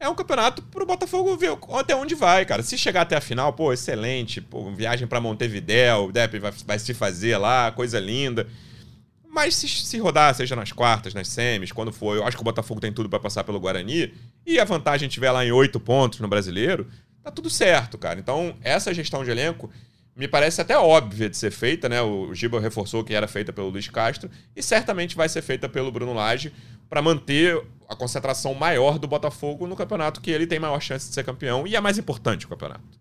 É um campeonato pro Botafogo ver até onde vai, cara. Se chegar até a final, pô, excelente. Pô, viagem para Montevidéu, o Depp vai, vai se fazer lá, coisa linda. Mas se, se rodar, seja nas quartas, nas semis, quando for, eu acho que o Botafogo tem tudo para passar pelo Guarani, e a vantagem tiver lá em oito pontos no brasileiro, tá tudo certo, cara. Então, essa gestão de elenco me parece até óbvia de ser feita, né? O Giba reforçou que era feita pelo Luiz Castro, e certamente vai ser feita pelo Bruno Lage para manter a concentração maior do Botafogo no campeonato que ele tem maior chance de ser campeão e é mais importante o campeonato.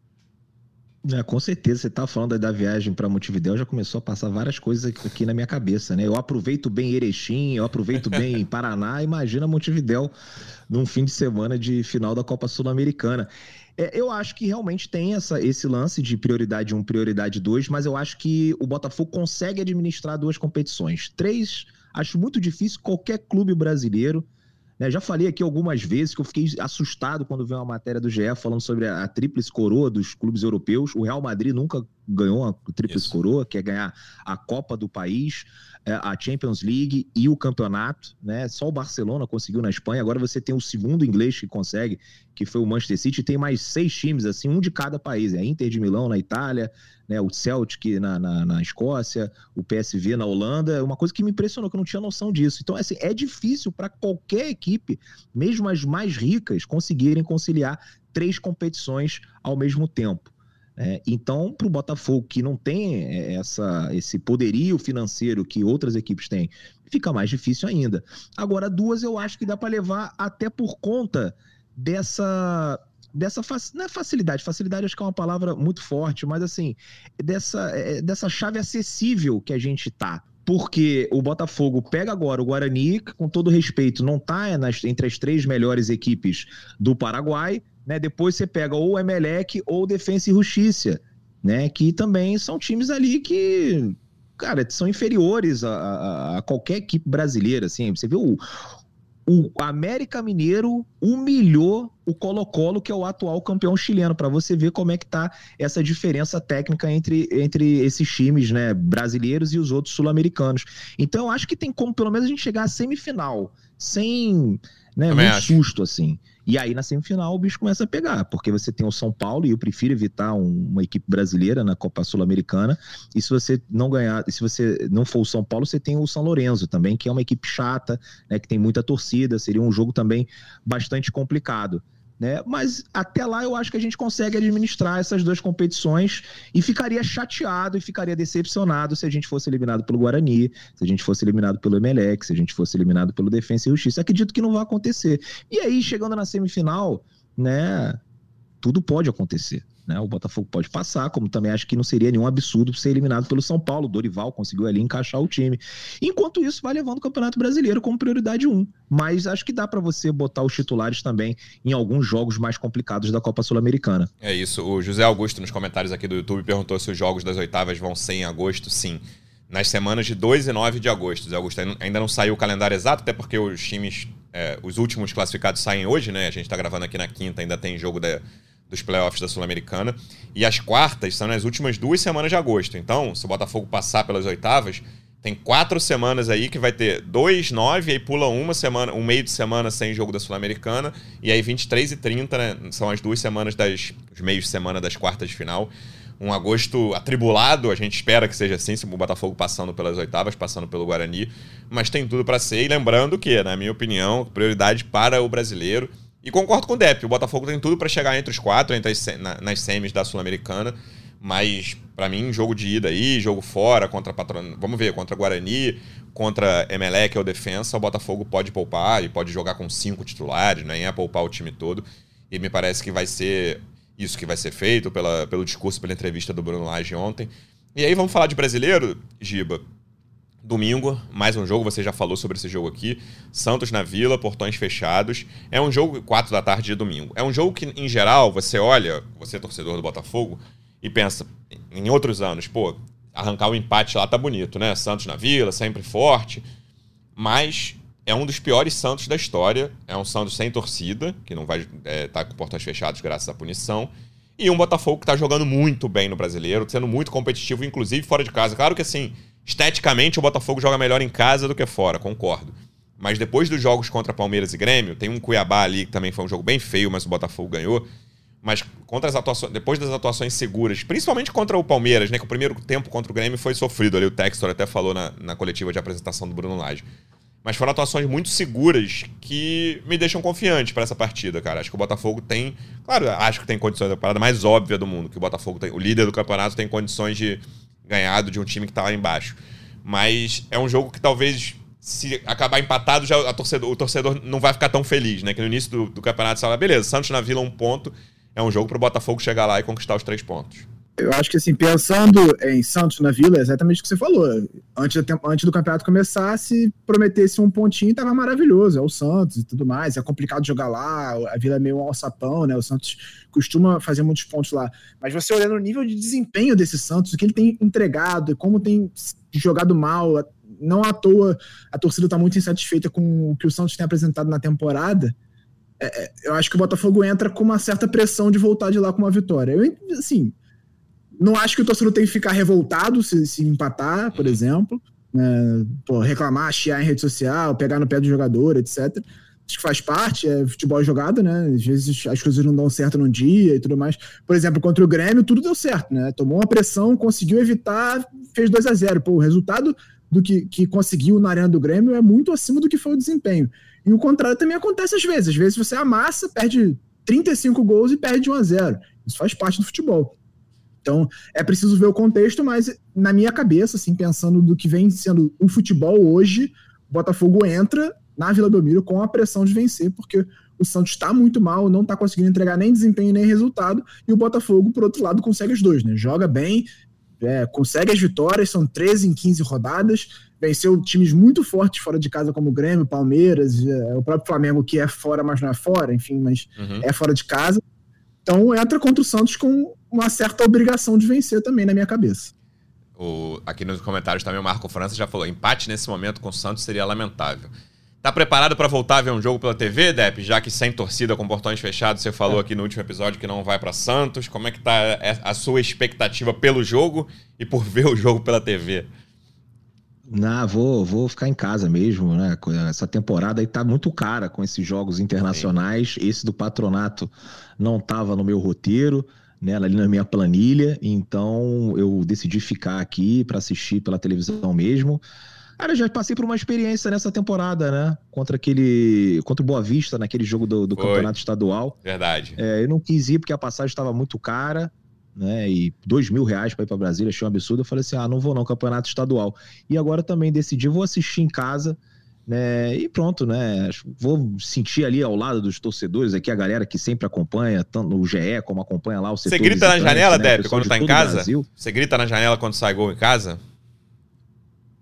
É, com certeza, você tá falando da viagem para Montevidéu, já começou a passar várias coisas aqui na minha cabeça, né? Eu aproveito bem Erechim, eu aproveito bem Paraná, imagina Montevidéu num fim de semana de final da Copa Sul-Americana. É, eu acho que realmente tem essa, esse lance de prioridade 1, prioridade 2, mas eu acho que o Botafogo consegue administrar duas competições. Três, acho muito difícil qualquer clube brasileiro né? Já falei aqui algumas vezes que eu fiquei assustado quando vi uma matéria do GE falando sobre a, a tríplice coroa dos clubes europeus. O Real Madrid nunca ganhou a tríplice coroa, que é ganhar a Copa do país, é, a Champions League e o campeonato. Né? Só o Barcelona conseguiu na Espanha. Agora você tem o segundo inglês que consegue, que foi o Manchester City. Tem mais seis times, assim, um de cada país. É a Inter de Milão na Itália, né, o Celtic na, na, na, Escócia, o PSV na Holanda, é uma coisa que me impressionou, que eu não tinha noção disso. Então, assim, é difícil para qualquer equipe, mesmo as mais ricas, conseguirem conciliar três competições ao mesmo tempo. É, então, para o Botafogo, que não tem é, essa, esse poderio financeiro que outras equipes têm, fica mais difícil ainda. Agora, duas eu acho que dá para levar até por conta dessa dessa não é facilidade, facilidade acho que é uma palavra muito forte, mas assim, dessa, é, dessa chave acessível que a gente tá. Porque o Botafogo pega agora o Guarani, com todo respeito, não tá nas, entre as três melhores equipes do Paraguai, né? Depois você pega ou o Emelec ou o Defensa e Justiça, né? Que também são times ali que cara, são inferiores a, a, a, qualquer equipe brasileira, assim. Você vê o, o América Mineiro humilhou o Colo-Colo, que é o atual campeão chileno, para você ver como é que tá essa diferença técnica entre, entre esses times, né, brasileiros e os outros sul-americanos. Então eu acho que tem como pelo menos a gente chegar à semifinal sem, né, acho. susto assim. E aí na semifinal o bicho começa a pegar, porque você tem o São Paulo e eu prefiro evitar um, uma equipe brasileira na Copa Sul-Americana. E se você não ganhar, se você não for o São Paulo, você tem o São Lourenço também, que é uma equipe chata, né, que tem muita torcida, seria um jogo também bastante complicado. Né? Mas até lá eu acho que a gente consegue administrar essas duas competições e ficaria chateado e ficaria decepcionado se a gente fosse eliminado pelo Guarani, se a gente fosse eliminado pelo Emelec, se a gente fosse eliminado pelo Defensa e Justiça. Acredito que não vai acontecer. E aí, chegando na semifinal, né, tudo pode acontecer. Né? O Botafogo pode passar, como também acho que não seria nenhum absurdo ser eliminado pelo São Paulo. Dorival conseguiu ali encaixar o time. Enquanto isso, vai levando o Campeonato Brasileiro como prioridade 1. Mas acho que dá para você botar os titulares também em alguns jogos mais complicados da Copa Sul-Americana. É isso. O José Augusto, nos comentários aqui do YouTube, perguntou se os jogos das oitavas vão ser em agosto. Sim nas semanas de 2 e 9 de agosto. Augusto, ainda não saiu o calendário exato, até porque os times, é, os últimos classificados saem hoje, né? A gente está gravando aqui na quinta, ainda tem jogo da, dos playoffs da Sul-Americana. E as quartas são nas últimas duas semanas de agosto. Então, se o Botafogo passar pelas oitavas, tem quatro semanas aí que vai ter dois, nove, aí pula uma semana, um meio de semana sem jogo da Sul-Americana, e aí 23 e 30, né? São as duas semanas das. os meios de semana das quartas de final. Um agosto atribulado, a gente espera que seja assim, se o Botafogo passando pelas oitavas, passando pelo Guarani, mas tem tudo para ser. E lembrando que, na minha opinião, prioridade para o brasileiro e concordo com o Depp, o Botafogo tem tudo para chegar entre os quatro, entre as, na, nas semis da Sul-Americana. Mas, para mim, jogo de ida aí, jogo fora, contra Patron... Vamos ver, contra Guarani, contra Emelec ou Defensa, o Botafogo pode poupar e pode jogar com cinco titulares, nem é poupar o time todo. E me parece que vai ser isso que vai ser feito, pela, pelo discurso, pela entrevista do Bruno Lage ontem. E aí vamos falar de brasileiro, Giba. Domingo, mais um jogo, você já falou sobre esse jogo aqui. Santos na Vila, portões fechados. É um jogo 4 da tarde de domingo. É um jogo que, em geral, você olha, você é torcedor do Botafogo, e pensa, em outros anos, pô, arrancar o empate lá tá bonito, né? Santos na Vila, sempre forte. Mas é um dos piores Santos da história. É um Santos sem torcida, que não vai estar é, tá com portões fechados graças à punição. E um Botafogo que está jogando muito bem no brasileiro, sendo muito competitivo, inclusive fora de casa. Claro que assim, esteticamente o Botafogo joga melhor em casa do que fora, concordo. Mas depois dos jogos contra Palmeiras e Grêmio, tem um Cuiabá ali que também foi um jogo bem feio, mas o Botafogo ganhou. Mas contra as atuações, depois das atuações seguras, principalmente contra o Palmeiras, né? Que o primeiro tempo contra o Grêmio foi sofrido ali. O Textor até falou na, na coletiva de apresentação do Bruno Lage. Mas foram atuações muito seguras que me deixam confiante para essa partida, cara. Acho que o Botafogo tem. Claro, acho que tem condições, é a parada mais óbvia do mundo, que o Botafogo tem. O líder do campeonato tem condições de ganhar de um time que tá lá embaixo. Mas é um jogo que talvez, se acabar empatado, já torcedor, o torcedor não vai ficar tão feliz, né? Que no início do, do campeonato você fala, beleza, Santos na Vila, um ponto. É um jogo para o Botafogo chegar lá e conquistar os três pontos. Eu acho que, assim, pensando em Santos na Vila, é exatamente o que você falou. Antes do, antes do campeonato começar, se prometesse um pontinho, tava maravilhoso. É o Santos e tudo mais. É complicado jogar lá, a Vila é meio um alçapão, né? O Santos costuma fazer muitos pontos lá. Mas você olhando o nível de desempenho desse Santos, o que ele tem entregado, como tem jogado mal, não à toa a torcida está muito insatisfeita com o que o Santos tem apresentado na temporada. É, é, eu acho que o Botafogo entra com uma certa pressão de voltar de lá com uma vitória. Eu, assim não acho que o torcedor tem que ficar revoltado se, se empatar, por uhum. exemplo. Né? Pô, reclamar, chiar em rede social, pegar no pé do jogador, etc. Acho que faz parte, é futebol jogado, né? Às vezes as coisas não dão certo num dia e tudo mais. Por exemplo, contra o Grêmio, tudo deu certo, né? Tomou uma pressão, conseguiu evitar, fez 2 a 0 Pô, o resultado do que, que conseguiu na arena do Grêmio é muito acima do que foi o desempenho. E o contrário também acontece às vezes. Às vezes você amassa, perde 35 gols e perde 1 a 0 Isso faz parte do futebol. Então, é preciso ver o contexto, mas na minha cabeça, assim, pensando do que vem sendo o futebol hoje, o Botafogo entra na Vila Belmiro com a pressão de vencer, porque o Santos está muito mal, não está conseguindo entregar nem desempenho nem resultado, e o Botafogo, por outro lado, consegue os dois, né? Joga bem, é, consegue as vitórias, são 13 em 15 rodadas, venceu times muito fortes fora de casa, como o Grêmio, Palmeiras, é, o próprio Flamengo, que é fora, mas não é fora, enfim, mas uhum. é fora de casa. Então entra contra o Santos com uma certa obrigação de vencer também na minha cabeça. O, aqui nos comentários também o Marco França já falou: empate nesse momento com o Santos seria lamentável. Tá preparado para voltar a ver um jogo pela TV, Depp? Já que sem torcida, com portões fechados, você falou é. aqui no último episódio que não vai para Santos. Como é que tá a sua expectativa pelo jogo e por ver o jogo pela TV? Não, vou, vou ficar em casa mesmo, né? Essa temporada aí tá muito cara com esses jogos internacionais. Sim. Esse do patronato não tava no meu roteiro, né? Ali na minha planilha. Então eu decidi ficar aqui para assistir pela televisão mesmo. Cara, eu já passei por uma experiência nessa temporada, né? Contra aquele. Contra o Boa Vista, naquele jogo do, do campeonato estadual. Verdade. É, eu não quis ir porque a passagem estava muito cara né? E dois mil reais para ir para Brasília, achei um absurdo. Eu falei assim: ah, não vou não, campeonato estadual. E agora também decidi, vou assistir em casa. Né, e pronto, né? Vou sentir ali ao lado dos torcedores aqui, a galera que sempre acompanha, tanto o GE como acompanha lá o setor. Você grita na janela, né, quando tá em casa? Você grita na janela quando sai gol em casa?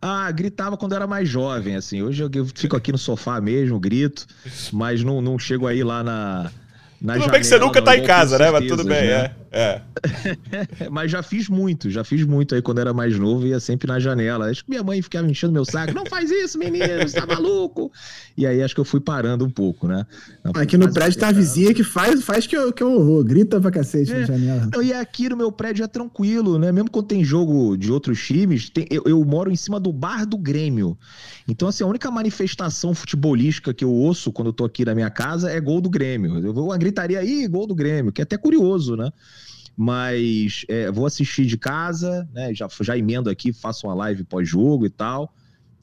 Ah, gritava quando era mais jovem, assim. Hoje eu fico aqui no sofá mesmo, grito, mas não, não chego aí lá na, na tudo janela, bem que você nunca tá em casa, né? Mas tudo bem, né? é. é. Mas já fiz muito, já fiz muito aí quando era mais novo, ia sempre na janela. Acho que minha mãe ficava enchendo meu saco. Não faz isso, menino, você tá maluco? E aí acho que eu fui parando um pouco, né? Aqui no prédio tá a vizinha que faz, faz que eu, que eu horror, grita pra cacete é. na janela. Não, e aqui no meu prédio é tranquilo, né? Mesmo quando tem jogo de outros times, tem, eu, eu moro em cima do bar do Grêmio. Então, assim, a única manifestação futebolística que eu ouço quando eu tô aqui na minha casa é gol do Grêmio. Eu vou gritaria aí, gol do Grêmio, que é até curioso, né? Mas é, vou assistir de casa, né? Já, já emendo aqui, faço uma live pós-jogo e tal.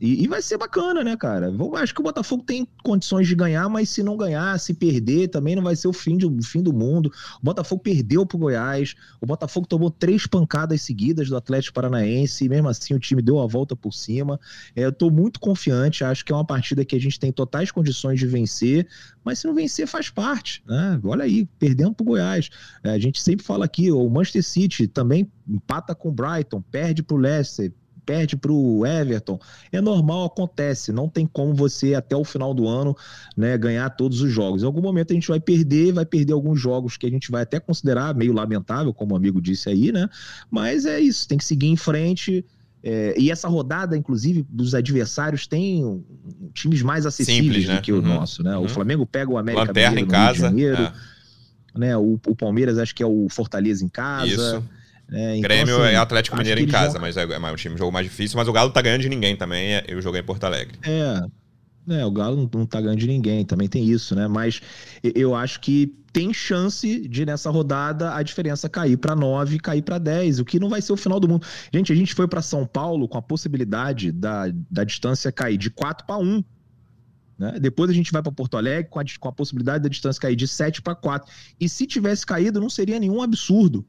E, e, vai ser bacana, né, cara? Vou, acho que o Botafogo tem condições de ganhar, mas se não ganhar, se perder, também não vai ser o fim, de, o fim do mundo. O Botafogo perdeu pro Goiás, o Botafogo tomou três pancadas seguidas do Atlético Paranaense, e mesmo assim o time deu a volta por cima. É, eu tô muito confiante, acho que é uma partida que a gente tem totais condições de vencer, mas se não vencer, faz parte, né? Olha aí, perdendo pro Goiás. É, a gente sempre fala aqui, o Manchester City também empata com o Brighton, perde pro Leicester, perde para o Everton. É normal, acontece. Não tem como você, até o final do ano, né, ganhar todos os jogos. Em algum momento a gente vai perder, vai perder alguns jogos que a gente vai até considerar meio lamentável, como o amigo disse aí, né? Mas é isso, tem que seguir em frente. É, e essa rodada, inclusive, dos adversários tem times mais acessíveis Simples, né? do que o uhum. nosso, né? Uhum. O Flamengo pega o América Lanterna em casa, Janeiro, é. né? O, o, Palmeiras acho que é o Fortaleza em casa. Isso. É, então, Grêmio assim, é Atlético Mineiro em casa, mas é, é um time um jogo mais difícil. Mas o Galo tá ganhando de ninguém também. É, eu joguei em Porto Alegre. É. É, o Galo não, não tá ganhando de ninguém, também tem isso, né? Mas eu acho que tem chance de nessa rodada a diferença cair para 9, cair para 10, o que não vai ser o final do mundo. Gente, a gente foi para São Paulo com a possibilidade da, da distância cair de 4 para 1. Né? Depois a gente vai para Porto Alegre com a, com a possibilidade da distância cair de 7 para 4. E se tivesse caído, não seria nenhum absurdo.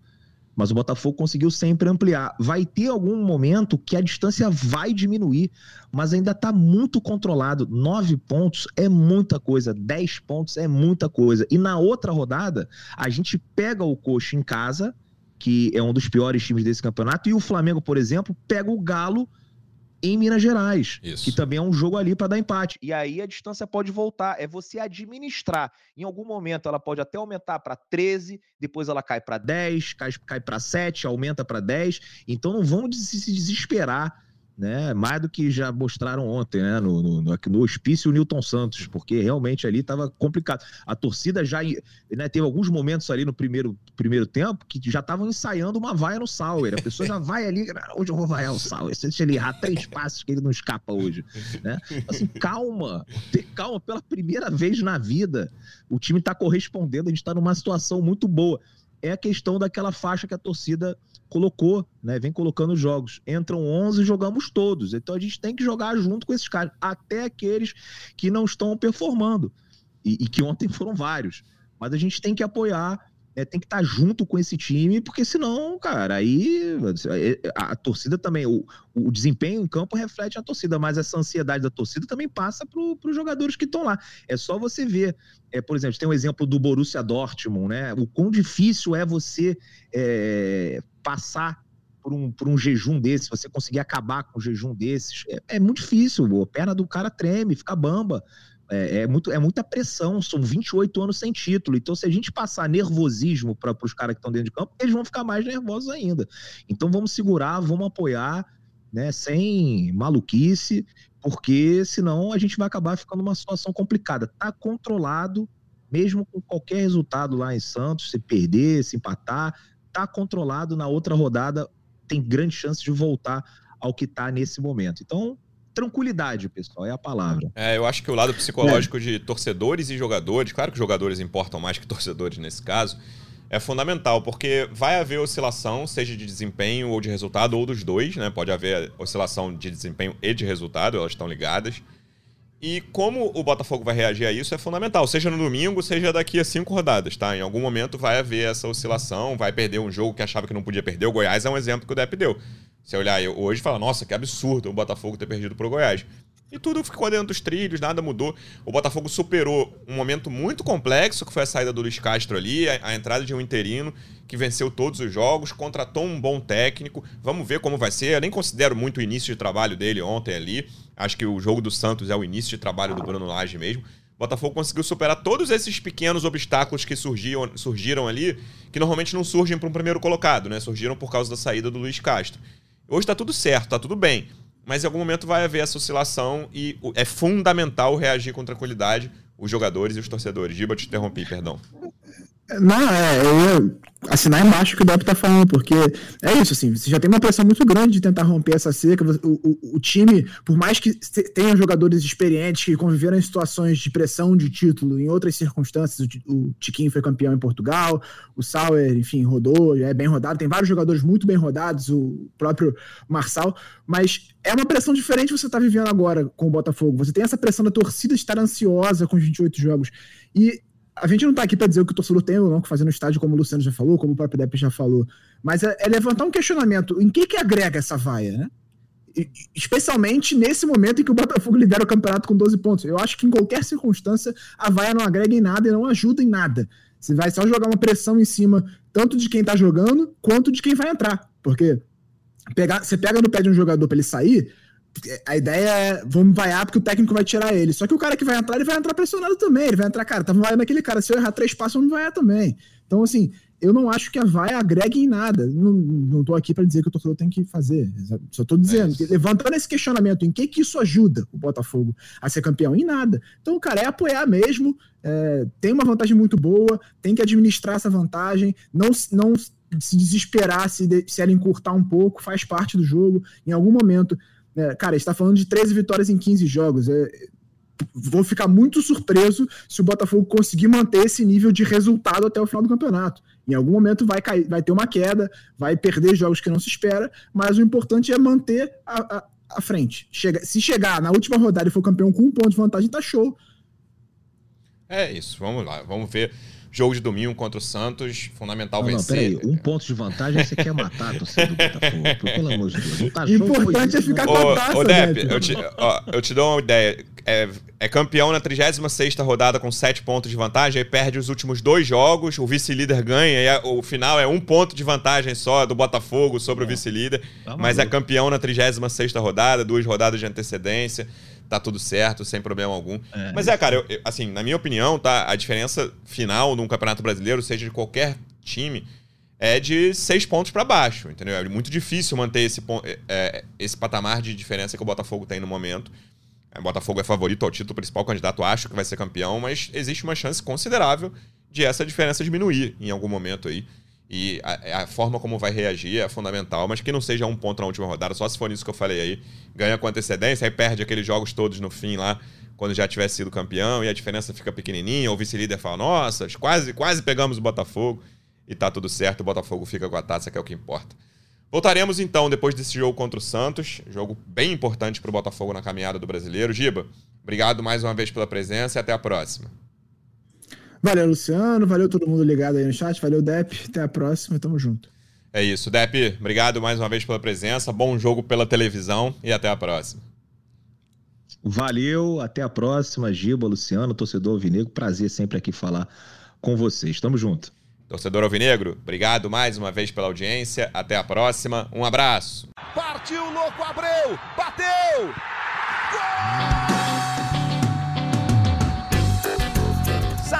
Mas o Botafogo conseguiu sempre ampliar. Vai ter algum momento que a distância vai diminuir, mas ainda está muito controlado. Nove pontos é muita coisa, dez pontos é muita coisa. E na outra rodada, a gente pega o Coxa em casa, que é um dos piores times desse campeonato, e o Flamengo, por exemplo, pega o Galo em Minas Gerais, Isso. que também é um jogo ali para dar empate. E aí a distância pode voltar, é você administrar. Em algum momento ela pode até aumentar para 13, depois ela cai para 10, cai, cai para 7, aumenta para 10. Então não vamos se desesperar né? Mais do que já mostraram ontem, né? No, no, no, hospício Newton Santos, porque realmente ali estava complicado. A torcida já né, teve alguns momentos ali no primeiro, primeiro tempo que já estavam ensaiando uma vaia no Sauer. A pessoa já vai ali, hoje eu vou vaiar o Sauer. Deixa ele errar três passos que ele não escapa hoje. Né? Assim, calma, ter calma pela primeira vez na vida. O time está correspondendo, a gente está numa situação muito boa é a questão daquela faixa que a torcida colocou, né? Vem colocando jogos. Entram 11 e jogamos todos. Então a gente tem que jogar junto com esses caras, até aqueles que não estão performando. E, e que ontem foram vários. Mas a gente tem que apoiar é, tem que estar tá junto com esse time, porque senão, cara, aí a, a torcida também, o, o, desempenho em campo reflete a torcida, mas essa ansiedade da torcida também passa para os jogadores que estão lá. É só você ver, é, por exemplo, tem um exemplo do Borussia Dortmund, né? O quão difícil é você é, passar por um, por um jejum desse, você conseguir acabar com um jejum desses. É, é muito difícil, a perna do cara treme, fica bamba. É, é, muito, é muita pressão, são 28 anos sem título. Então, se a gente passar nervosismo para os caras que estão dentro de campo, eles vão ficar mais nervosos ainda. Então, vamos segurar, vamos apoiar, né, sem maluquice, porque senão a gente vai acabar ficando numa situação complicada. Tá controlado, mesmo com qualquer resultado lá em Santos, se perder, se empatar, tá controlado na outra rodada, tem grande chance de voltar ao que está nesse momento. Então, tranquilidade, pessoal, é a palavra. É, eu acho que o lado psicológico é. de torcedores e jogadores, claro que jogadores importam mais que torcedores nesse caso, é fundamental, porque vai haver oscilação, seja de desempenho ou de resultado, ou dos dois, né? Pode haver oscilação de desempenho e de resultado, elas estão ligadas. E como o Botafogo vai reagir a isso é fundamental, seja no domingo, seja daqui a cinco rodadas, tá? Em algum momento vai haver essa oscilação, vai perder um jogo que achava que não podia perder. O Goiás é um exemplo que o Depp deu. Você olhar hoje e fala, nossa, que absurdo o Botafogo ter perdido pro Goiás. E tudo ficou dentro dos trilhos, nada mudou. O Botafogo superou um momento muito complexo, que foi a saída do Luiz Castro ali, a, a, entrada de um interino que venceu todos os jogos, contratou um bom técnico. Vamos ver como vai ser. Eu nem considero muito o início de trabalho dele ontem ali. Acho que o jogo do Santos é o início de trabalho do Bruno Lage mesmo. O Botafogo conseguiu superar todos esses pequenos obstáculos que surgiam, surgiram ali, que normalmente não surgem para um primeiro colocado, né? Surgiram por causa da saída do Luiz Castro. Hoje está tudo certo, está tudo bem. Mas em algum momento vai haver essa oscilação e é fundamental reagir com tranquilidade os jogadores e os torcedores. Giba, te interrompi, perdão. Não, é, eu ia assinar embaixo o que o Depp tá falando, porque é isso, assim, você já tem uma pressão muito grande de tentar romper essa seca. O, o, o time, por mais que tenha jogadores experientes que conviveram em situações de pressão de título em outras circunstâncias, o, o Tiquinho foi campeão em Portugal, o Sauer, enfim, rodou, é bem rodado, tem vários jogadores muito bem rodados, o próprio Marçal, mas é uma pressão diferente você tá vivendo agora com o Botafogo. Você tem essa pressão da torcida estar ansiosa com os 28 jogos. E a gente não tá aqui para dizer o que o torcedor tem ou não que fazer no estádio, como o Luciano já falou, como o próprio Depp já falou, mas é, é levantar um questionamento, em que que agrega essa vaia, né? Especialmente nesse momento em que o Botafogo lidera o campeonato com 12 pontos. Eu acho que em qualquer circunstância a vaia não agrega em nada e não ajuda em nada. Você vai só jogar uma pressão em cima tanto de quem tá jogando quanto de quem vai entrar. Porque pegar, você pega no pé de um jogador para ele sair, a ideia é, vamos vaiar porque o técnico vai tirar ele. Só que o cara que vai entrar, ele vai entrar pressionado também. Ele vai entrar, cara, tava vaiando aquele cara. Se eu errar três passos, vamos vaiar também. Então, assim, eu não acho que a vaia agregue em nada. Não, não tô aqui para dizer que o torcedor tem que fazer. Só tô dizendo, é levantando esse questionamento, em que que isso ajuda o Botafogo a ser campeão? Em nada. Então, cara, é apoiar mesmo. É, tem uma vantagem muito boa, tem que administrar essa vantagem, não, não se desesperar se, se ela encurtar um pouco, faz parte do jogo. Em algum momento é, cara, está falando de 13 vitórias em 15 jogos. É, vou ficar muito surpreso se o Botafogo conseguir manter esse nível de resultado até o final do campeonato. Em algum momento vai cair, vai ter uma queda, vai perder jogos que não se espera, mas o importante é manter a, a, a frente. Chega, se chegar na última rodada e for campeão com um ponto de vantagem, tá show. É isso, vamos lá, vamos ver. Jogo de domingo contra o Santos, fundamental não, vencer. Não, peraí, um ponto de vantagem você quer matar a torcida do Botafogo. Pelo amor de Deus. Não tá Importante é ficar com a taça, ô, Depp, eu te, ó, eu te dou uma ideia. É, é campeão na 36 rodada com 7 pontos de vantagem, aí perde os últimos dois jogos, o vice-líder ganha, e o final é um ponto de vantagem só do Botafogo sobre é. o vice-líder, tá mas é campeão na 36 rodada, duas rodadas de antecedência tá tudo certo, sem problema algum. É, Mas é, cara, eu, eu, assim, na minha opinião, tá, a diferença final num campeonato brasileiro, seja de qualquer time, é de seis pontos para baixo, entendeu? É muito difícil manter esse, é, é, esse patamar de diferença que o Botafogo tem no momento. O Botafogo é favorito ao título principal, candidato acho que vai ser campeão, mas existe uma chance considerável de essa diferença diminuir em algum momento aí. E a, a, forma como vai reagir é fundamental, mas que não seja um ponto na última rodada, só se for nisso que eu falei aí. Ganha com antecedência, aí perde aqueles jogos todos no fim lá, quando já tiver sido campeão, e a diferença fica pequenininha, o vice-líder fala, nossa, quase, quase pegamos o Botafogo, e tá tudo certo, o Botafogo fica com a taça, que é o que importa. Voltaremos então depois desse jogo contra o Santos, jogo bem importante para o Botafogo na caminhada do brasileiro. Giba, obrigado mais uma vez pela presença e até a próxima. Valeu, Luciano. Valeu todo mundo ligado aí no chat. Valeu, Dep. Até a próxima. Tamo junto. É isso. Dep, obrigado mais uma vez pela presença. Bom jogo pela televisão e até a próxima. Valeu, até a próxima. Giba, Luciano, torcedor Alvinegro. Prazer sempre aqui falar com vocês. Tamo junto. Torcedor Alvinegro, obrigado mais uma vez pela audiência. Até a próxima. Um abraço. Partiu, louco, Abreu! Bateu! Gol!